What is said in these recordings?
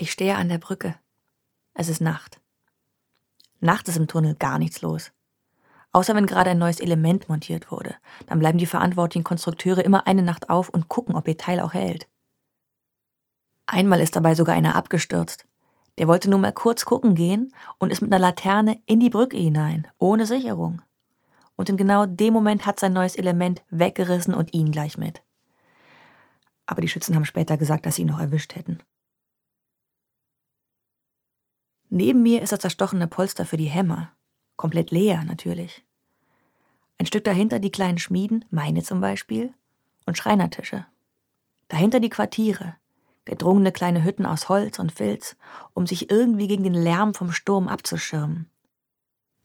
Ich stehe an der Brücke. Es ist Nacht. Nacht ist im Tunnel gar nichts los. Außer wenn gerade ein neues Element montiert wurde. Dann bleiben die verantwortlichen Konstrukteure immer eine Nacht auf und gucken, ob ihr Teil auch hält. Einmal ist dabei sogar einer abgestürzt. Der wollte nur mal kurz gucken gehen und ist mit einer Laterne in die Brücke hinein, ohne Sicherung. Und in genau dem Moment hat sein neues Element weggerissen und ihn gleich mit. Aber die Schützen haben später gesagt, dass sie ihn noch erwischt hätten. Neben mir ist das zerstochene Polster für die Hämmer. Komplett leer, natürlich. Ein Stück dahinter die kleinen Schmieden, meine zum Beispiel, und Schreinertische. Dahinter die Quartiere, gedrungene kleine Hütten aus Holz und Filz, um sich irgendwie gegen den Lärm vom Sturm abzuschirmen.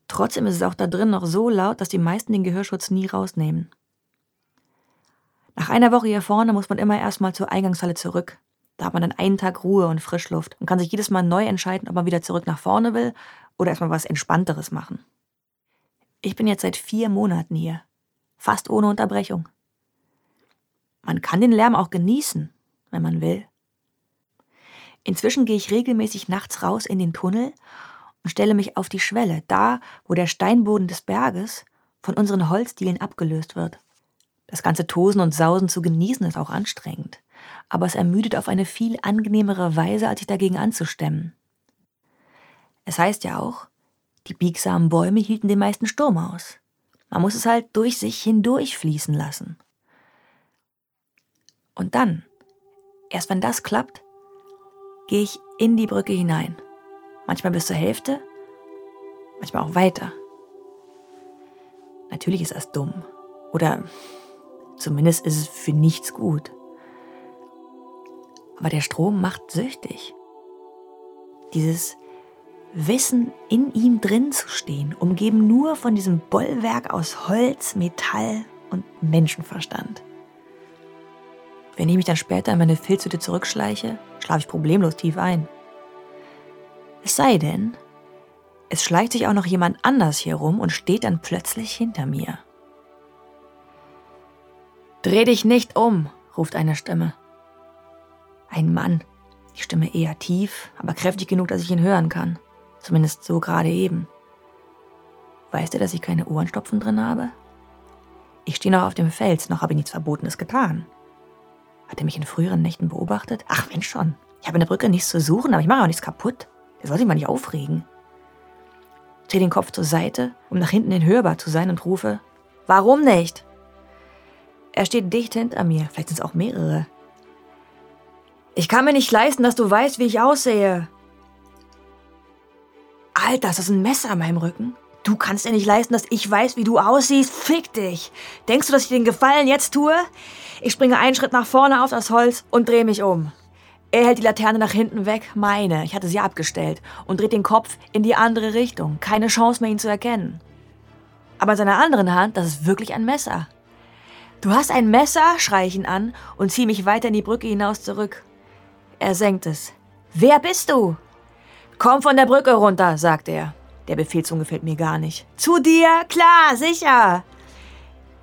Trotzdem ist es auch da drin noch so laut, dass die meisten den Gehörschutz nie rausnehmen. Nach einer Woche hier vorne muss man immer erstmal zur Eingangshalle zurück, da hat man dann einen Tag Ruhe und Frischluft und kann sich jedes Mal neu entscheiden, ob man wieder zurück nach vorne will oder erstmal was Entspannteres machen. Ich bin jetzt seit vier Monaten hier, fast ohne Unterbrechung. Man kann den Lärm auch genießen, wenn man will. Inzwischen gehe ich regelmäßig nachts raus in den Tunnel und stelle mich auf die Schwelle, da, wo der Steinboden des Berges von unseren Holzdielen abgelöst wird. Das ganze Tosen und Sausen zu genießen ist auch anstrengend aber es ermüdet auf eine viel angenehmere Weise, als sich dagegen anzustemmen. Es heißt ja auch, die biegsamen Bäume hielten den meisten Sturm aus. Man muss es halt durch sich hindurch fließen lassen. Und dann, erst wenn das klappt, gehe ich in die Brücke hinein. Manchmal bis zur Hälfte, manchmal auch weiter. Natürlich ist das dumm. Oder zumindest ist es für nichts gut aber der Strom macht süchtig. Dieses Wissen, in ihm drin zu stehen, umgeben nur von diesem Bollwerk aus Holz, Metall und Menschenverstand. Wenn ich mich dann später in meine Filzhütte zurückschleiche, schlafe ich problemlos tief ein. Es sei denn, es schleicht sich auch noch jemand anders hier rum und steht dann plötzlich hinter mir. Dreh dich nicht um, ruft eine Stimme. Ein Mann. Die Stimme eher tief, aber kräftig genug, dass ich ihn hören kann. Zumindest so gerade eben. Weißt du, dass ich keine Ohrenstopfen drin habe? Ich stehe noch auf dem Fels, noch habe ich nichts Verbotenes getan. Hat er mich in früheren Nächten beobachtet? Ach, wenn schon. Ich habe in der Brücke nichts zu suchen, aber ich mache auch nichts kaputt. Der soll sich mal nicht aufregen. Ich drehe den Kopf zur Seite, um nach hinten hin hörbar zu sein und rufe, Warum nicht? Er steht dicht hinter mir, vielleicht sind es auch mehrere. Ich kann mir nicht leisten, dass du weißt, wie ich aussehe. Alter, ist das ein Messer an meinem Rücken? Du kannst dir nicht leisten, dass ich weiß, wie du aussiehst. Fick dich. Denkst du, dass ich den Gefallen jetzt tue? Ich springe einen Schritt nach vorne auf das Holz und drehe mich um. Er hält die Laterne nach hinten weg, meine, ich hatte sie abgestellt, und dreht den Kopf in die andere Richtung. Keine Chance mehr, ihn zu erkennen. Aber in seiner anderen Hand, das ist wirklich ein Messer. Du hast ein Messer, schreie ich ihn an und ziehe mich weiter in die Brücke hinaus zurück. Er senkt es. Wer bist du? Komm von der Brücke runter, sagt er. Der Befehlston gefällt mir gar nicht. Zu dir? Klar, sicher.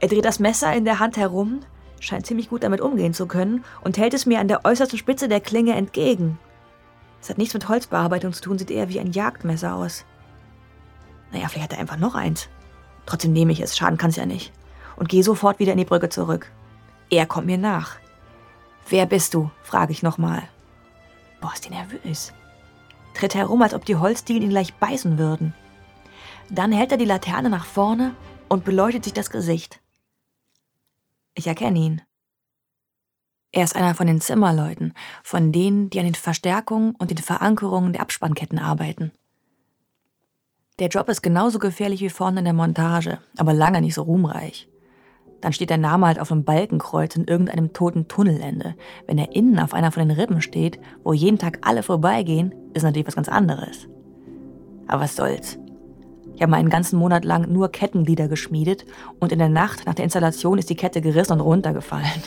Er dreht das Messer in der Hand herum, scheint ziemlich gut damit umgehen zu können und hält es mir an der äußersten Spitze der Klinge entgegen. Es hat nichts mit Holzbearbeitung zu tun, sieht eher wie ein Jagdmesser aus. Naja, vielleicht hat er einfach noch eins. Trotzdem nehme ich es, schaden kann es ja nicht. Und gehe sofort wieder in die Brücke zurück. Er kommt mir nach. Wer bist du? frage ich nochmal. Boah, ist die nervös. Tritt herum, als ob die Holzdielen ihn gleich beißen würden. Dann hält er die Laterne nach vorne und beleuchtet sich das Gesicht. Ich erkenne ihn. Er ist einer von den Zimmerleuten, von denen, die an den Verstärkungen und den Verankerungen der Abspannketten arbeiten. Der Job ist genauso gefährlich wie vorne in der Montage, aber lange nicht so ruhmreich. Dann steht der Name halt auf einem Balkenkreuz in irgendeinem toten Tunnelende. Wenn er innen auf einer von den Rippen steht, wo jeden Tag alle vorbeigehen, ist natürlich was ganz anderes. Aber was soll's. Ich habe einen ganzen Monat lang nur Kettenglieder geschmiedet und in der Nacht nach der Installation ist die Kette gerissen und runtergefallen.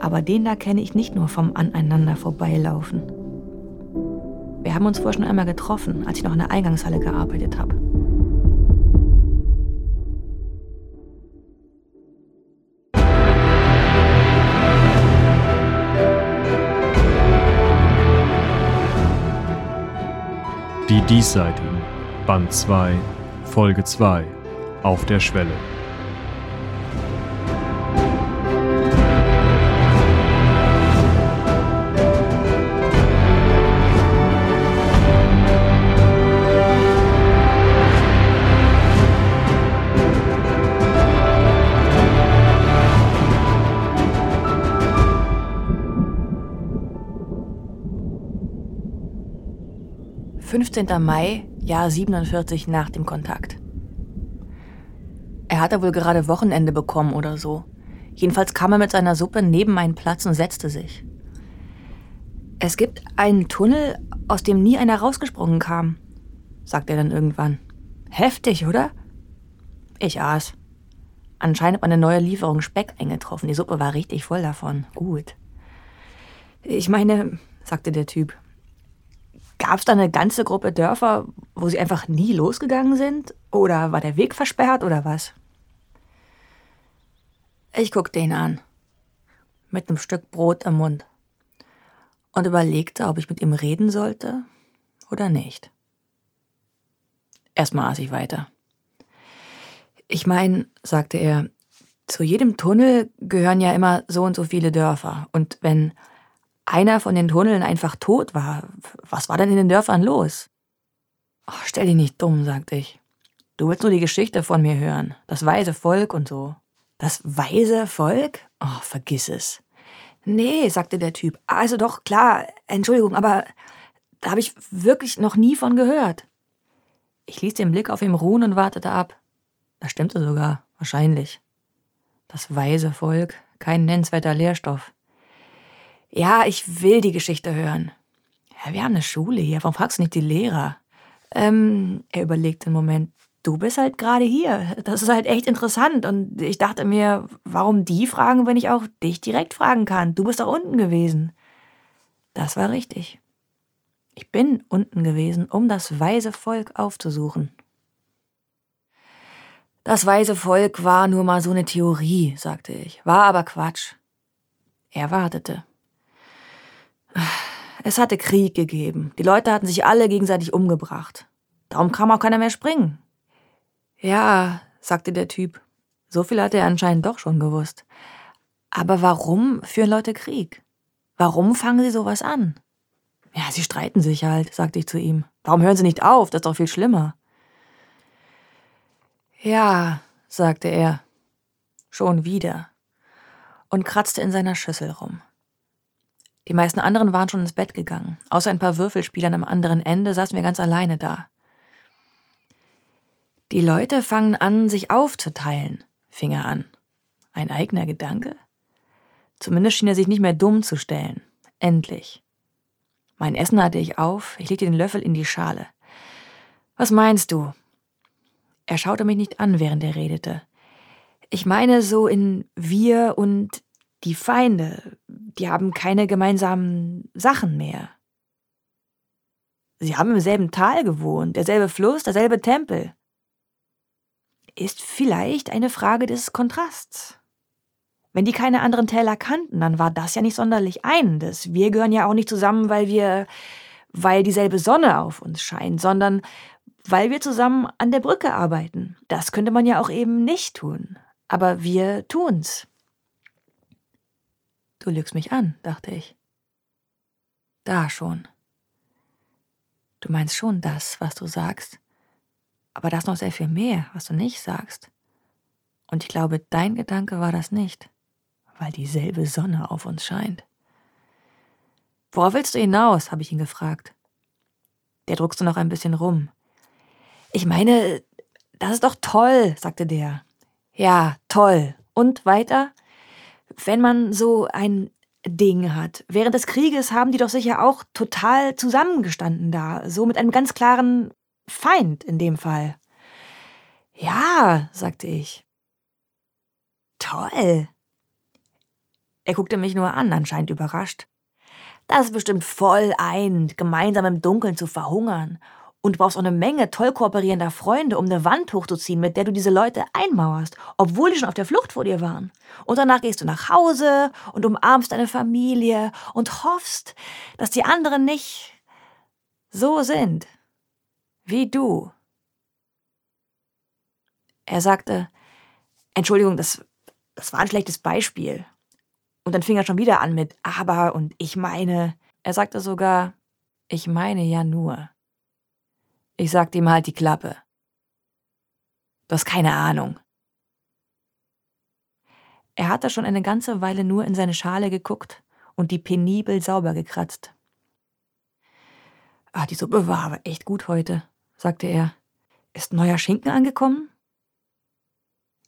Aber den da kenne ich nicht nur vom Aneinander vorbeilaufen. Wir haben uns vorher schon einmal getroffen, als ich noch in der Eingangshalle gearbeitet habe. Die Diesseitigen, Band 2, Folge 2, auf der Schwelle. 15. Mai, Jahr 47 nach dem Kontakt. Er hatte wohl gerade Wochenende bekommen oder so. Jedenfalls kam er mit seiner Suppe neben meinen Platz und setzte sich. Es gibt einen Tunnel, aus dem nie einer rausgesprungen kam, sagte er dann irgendwann. Heftig, oder? Ich aß. Anscheinend hat meine neue Lieferung Speck eingetroffen. Die Suppe war richtig voll davon. Gut. Ich meine, sagte der Typ, Gab es da eine ganze Gruppe Dörfer, wo sie einfach nie losgegangen sind? Oder war der Weg versperrt oder was? Ich guckte ihn an, mit einem Stück Brot im Mund, und überlegte, ob ich mit ihm reden sollte oder nicht. Erstmal aß ich weiter. Ich meine, sagte er, zu jedem Tunnel gehören ja immer so und so viele Dörfer. Und wenn einer von den Tunneln einfach tot war. Was war denn in den Dörfern los? Oh, stell dich nicht dumm, sagte ich. Du willst nur die Geschichte von mir hören. Das weise Volk und so. Das weise Volk? Oh, vergiss es. Nee, sagte der Typ. Also doch, klar, Entschuldigung, aber da habe ich wirklich noch nie von gehört. Ich ließ den Blick auf ihm ruhen und wartete ab. Das stimmte sogar, wahrscheinlich. Das weise Volk, kein nennenswerter Lehrstoff. Ja, ich will die Geschichte hören. Ja, wir haben eine Schule hier. Warum fragst du nicht die Lehrer? Ähm, er überlegte einen Moment. Du bist halt gerade hier. Das ist halt echt interessant. Und ich dachte mir, warum die fragen, wenn ich auch dich direkt fragen kann? Du bist doch unten gewesen. Das war richtig. Ich bin unten gewesen, um das weise Volk aufzusuchen. Das weise Volk war nur mal so eine Theorie, sagte ich. War aber Quatsch. Er wartete. Es hatte Krieg gegeben. Die Leute hatten sich alle gegenseitig umgebracht. Darum kam auch keiner mehr springen. Ja, sagte der Typ. So viel hatte er anscheinend doch schon gewusst. Aber warum führen Leute Krieg? Warum fangen sie sowas an? Ja, sie streiten sich halt, sagte ich zu ihm. Warum hören sie nicht auf? Das ist doch viel schlimmer. Ja, sagte er. Schon wieder. Und kratzte in seiner Schüssel rum. Die meisten anderen waren schon ins Bett gegangen. Außer ein paar Würfelspielern am anderen Ende saßen wir ganz alleine da. Die Leute fangen an, sich aufzuteilen, fing er an. Ein eigener Gedanke? Zumindest schien er sich nicht mehr dumm zu stellen. Endlich. Mein Essen hatte ich auf, ich legte den Löffel in die Schale. Was meinst du? Er schaute mich nicht an, während er redete. Ich meine so in wir und die Feinde, die haben keine gemeinsamen Sachen mehr. Sie haben im selben Tal gewohnt, derselbe Fluss, derselbe Tempel. Ist vielleicht eine Frage des Kontrasts. Wenn die keine anderen Täler kannten, dann war das ja nicht sonderlich einendes. Wir gehören ja auch nicht zusammen, weil wir, weil dieselbe Sonne auf uns scheint, sondern weil wir zusammen an der Brücke arbeiten. Das könnte man ja auch eben nicht tun. Aber wir tun's. Du lügst mich an, dachte ich. Da schon. Du meinst schon das, was du sagst, aber da ist noch sehr viel mehr, was du nicht sagst. Und ich glaube, dein Gedanke war das nicht, weil dieselbe Sonne auf uns scheint. Worauf willst du hinaus? habe ich ihn gefragt. Der druckste noch ein bisschen rum. Ich meine, das ist doch toll, sagte der. Ja, toll. Und weiter? Wenn man so ein Ding hat. Während des Krieges haben die doch sicher auch total zusammengestanden da, so mit einem ganz klaren Feind in dem Fall. Ja, sagte ich. Toll. Er guckte mich nur an, anscheinend überrascht. Das ist bestimmt voll ein, gemeinsam im Dunkeln zu verhungern und du brauchst auch eine Menge toll kooperierender Freunde, um eine Wand hochzuziehen, mit der du diese Leute einmauerst, obwohl die schon auf der Flucht vor dir waren. Und danach gehst du nach Hause und umarmst deine Familie und hoffst, dass die anderen nicht so sind. Wie du. Er sagte, Entschuldigung, das, das war ein schlechtes Beispiel. Und dann fing er schon wieder an mit aber und ich meine. Er sagte sogar, ich meine ja nur. Ich sagte ihm halt die Klappe. Du hast keine Ahnung. Er hatte schon eine ganze Weile nur in seine Schale geguckt und die penibel sauber gekratzt. Ah, die Suppe war aber echt gut heute, sagte er. Ist neuer Schinken angekommen?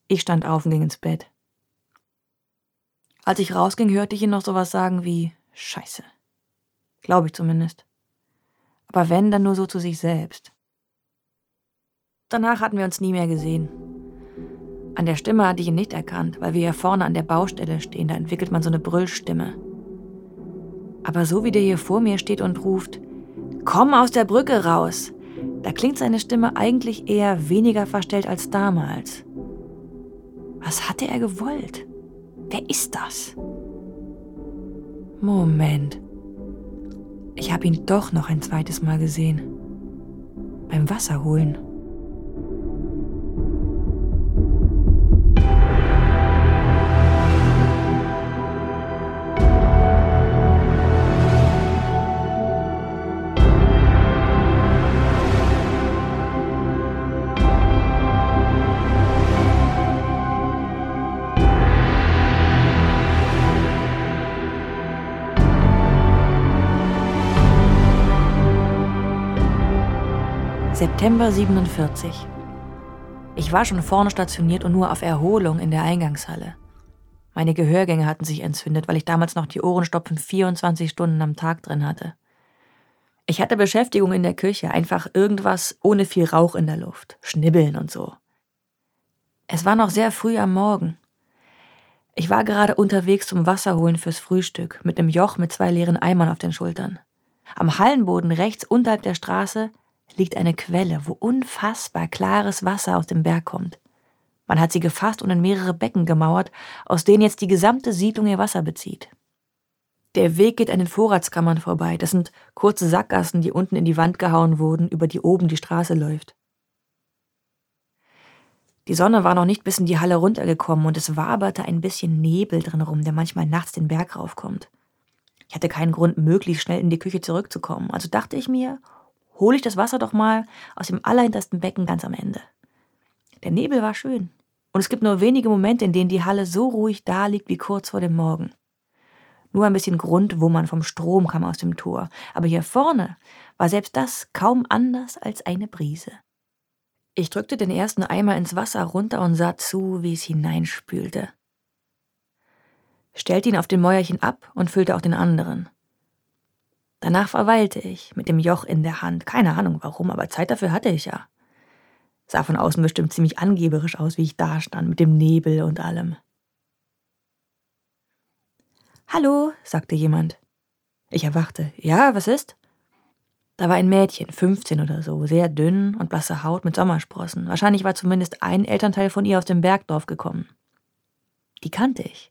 Ich stand auf und ging ins Bett. Als ich rausging, hörte ich ihn noch sowas sagen wie Scheiße. Glaube ich zumindest. Aber wenn, dann nur so zu sich selbst. Danach hatten wir uns nie mehr gesehen. An der Stimme hatte ich ihn nicht erkannt, weil wir hier vorne an der Baustelle stehen, da entwickelt man so eine Brüllstimme. Aber so wie der hier vor mir steht und ruft, Komm aus der Brücke raus, da klingt seine Stimme eigentlich eher weniger verstellt als damals. Was hatte er gewollt? Wer ist das? Moment. Ich habe ihn doch noch ein zweites Mal gesehen. Beim Wasserholen. September 47. Ich war schon vorne stationiert und nur auf Erholung in der Eingangshalle. Meine Gehörgänge hatten sich entzündet, weil ich damals noch die Ohrenstopfen 24 Stunden am Tag drin hatte. Ich hatte Beschäftigung in der Küche, einfach irgendwas ohne viel Rauch in der Luft, Schnibbeln und so. Es war noch sehr früh am Morgen. Ich war gerade unterwegs zum Wasserholen fürs Frühstück, mit einem Joch mit zwei leeren Eimern auf den Schultern. Am Hallenboden rechts unterhalb der Straße liegt eine Quelle, wo unfassbar klares Wasser aus dem Berg kommt. Man hat sie gefasst und in mehrere Becken gemauert, aus denen jetzt die gesamte Siedlung ihr Wasser bezieht. Der Weg geht an den Vorratskammern vorbei. Das sind kurze Sackgassen, die unten in die Wand gehauen wurden, über die oben die Straße läuft. Die Sonne war noch nicht bis in die Halle runtergekommen und es waberte ein bisschen Nebel drin rum, der manchmal nachts den Berg raufkommt. Ich hatte keinen Grund, möglichst schnell in die Küche zurückzukommen, also dachte ich mir, hole ich das Wasser doch mal aus dem allerhintersten Becken ganz am Ende. Der Nebel war schön. Und es gibt nur wenige Momente, in denen die Halle so ruhig da liegt wie kurz vor dem Morgen. Nur ein bisschen Grundwummern vom Strom kam aus dem Tor, aber hier vorne war selbst das kaum anders als eine Brise. Ich drückte den ersten Eimer ins Wasser runter und sah zu, wie es hineinspülte. Stellte ihn auf dem Mäuerchen ab und füllte auch den anderen. Danach verweilte ich, mit dem Joch in der Hand. Keine Ahnung warum, aber Zeit dafür hatte ich ja. Sah von außen bestimmt ziemlich angeberisch aus, wie ich da stand, mit dem Nebel und allem. Hallo, sagte jemand. Ich erwachte. Ja, was ist? Da war ein Mädchen, 15 oder so, sehr dünn und blasse Haut mit Sommersprossen. Wahrscheinlich war zumindest ein Elternteil von ihr aus dem Bergdorf gekommen. Die kannte ich.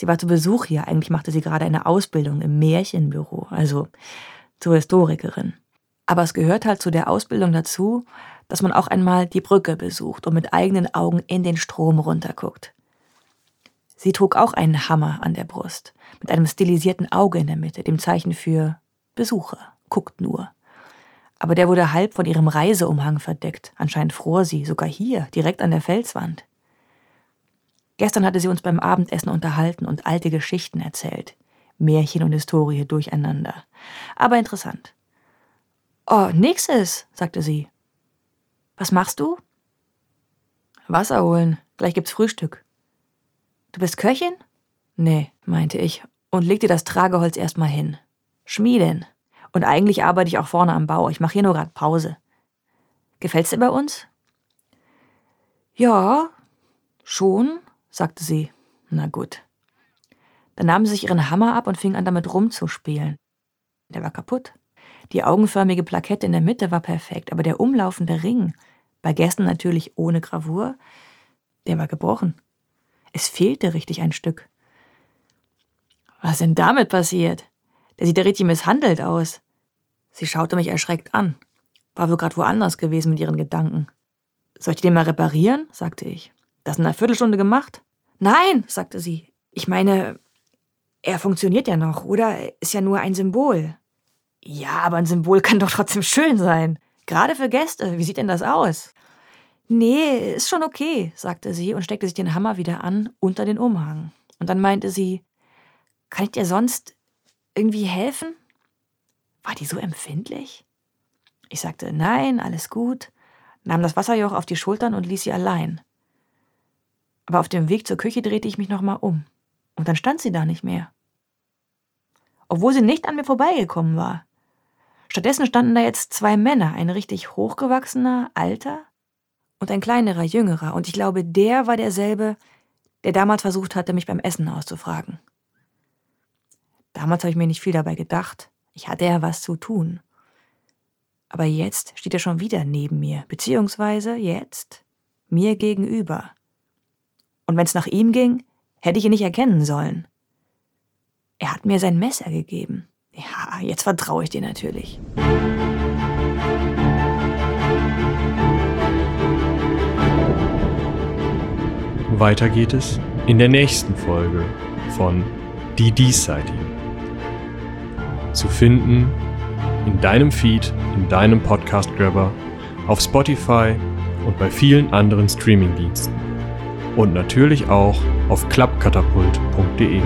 Sie war zu Besuch hier. Eigentlich machte sie gerade eine Ausbildung im Märchenbüro, also zur Historikerin. Aber es gehört halt zu der Ausbildung dazu, dass man auch einmal die Brücke besucht und mit eigenen Augen in den Strom runterguckt. Sie trug auch einen Hammer an der Brust, mit einem stilisierten Auge in der Mitte, dem Zeichen für Besucher, guckt nur. Aber der wurde halb von ihrem Reiseumhang verdeckt. Anscheinend fror sie, sogar hier, direkt an der Felswand. Gestern hatte sie uns beim Abendessen unterhalten und alte Geschichten erzählt. Märchen und Historie durcheinander. Aber interessant. Oh, ist, sagte sie. Was machst du? Wasser holen. Gleich gibt's Frühstück. Du bist Köchin? Nee, meinte ich und legte das Trageholz erstmal hin. Schmiedin. Und eigentlich arbeite ich auch vorne am Bau. Ich mache hier nur gerade Pause. Gefällt's dir bei uns? Ja, schon, sagte sie. Na gut. Dann nahm sie sich ihren Hammer ab und fing an, damit rumzuspielen. Der war kaputt. Die augenförmige Plakette in der Mitte war perfekt, aber der umlaufende Ring, bei Gästen natürlich ohne Gravur, der war gebrochen. Es fehlte richtig ein Stück. Was denn damit passiert? Der sieht ja richtig misshandelt aus. Sie schaute mich erschreckt an. War wohl gerade woanders gewesen mit ihren Gedanken. Soll ich den mal reparieren? sagte ich. Das in einer Viertelstunde gemacht? Nein, sagte sie. Ich meine, er funktioniert ja noch, oder? Ist ja nur ein Symbol. Ja, aber ein Symbol kann doch trotzdem schön sein. Gerade für Gäste. Wie sieht denn das aus? Nee, ist schon okay, sagte sie und steckte sich den Hammer wieder an unter den Umhang. Und dann meinte sie, kann ich dir sonst irgendwie helfen? War die so empfindlich? Ich sagte, nein, alles gut, nahm das Wasserjoch auf die Schultern und ließ sie allein. Aber auf dem Weg zur Küche drehte ich mich nochmal um. Und dann stand sie da nicht mehr. Obwohl sie nicht an mir vorbeigekommen war. Stattdessen standen da jetzt zwei Männer, ein richtig hochgewachsener, alter und ein kleinerer, jüngerer. Und ich glaube, der war derselbe, der damals versucht hatte, mich beim Essen auszufragen. Damals habe ich mir nicht viel dabei gedacht. Ich hatte ja was zu tun. Aber jetzt steht er schon wieder neben mir, beziehungsweise jetzt mir gegenüber. Und wenn es nach ihm ging, hätte ich ihn nicht erkennen sollen. Er hat mir sein Messer gegeben. Ja, jetzt vertraue ich dir natürlich. Weiter geht es in der nächsten Folge von Die Diesseitigen. Zu finden in deinem Feed, in deinem Podcast-Grabber, auf Spotify und bei vielen anderen Streaming-Diensten. Und natürlich auch auf klappkatapult.de.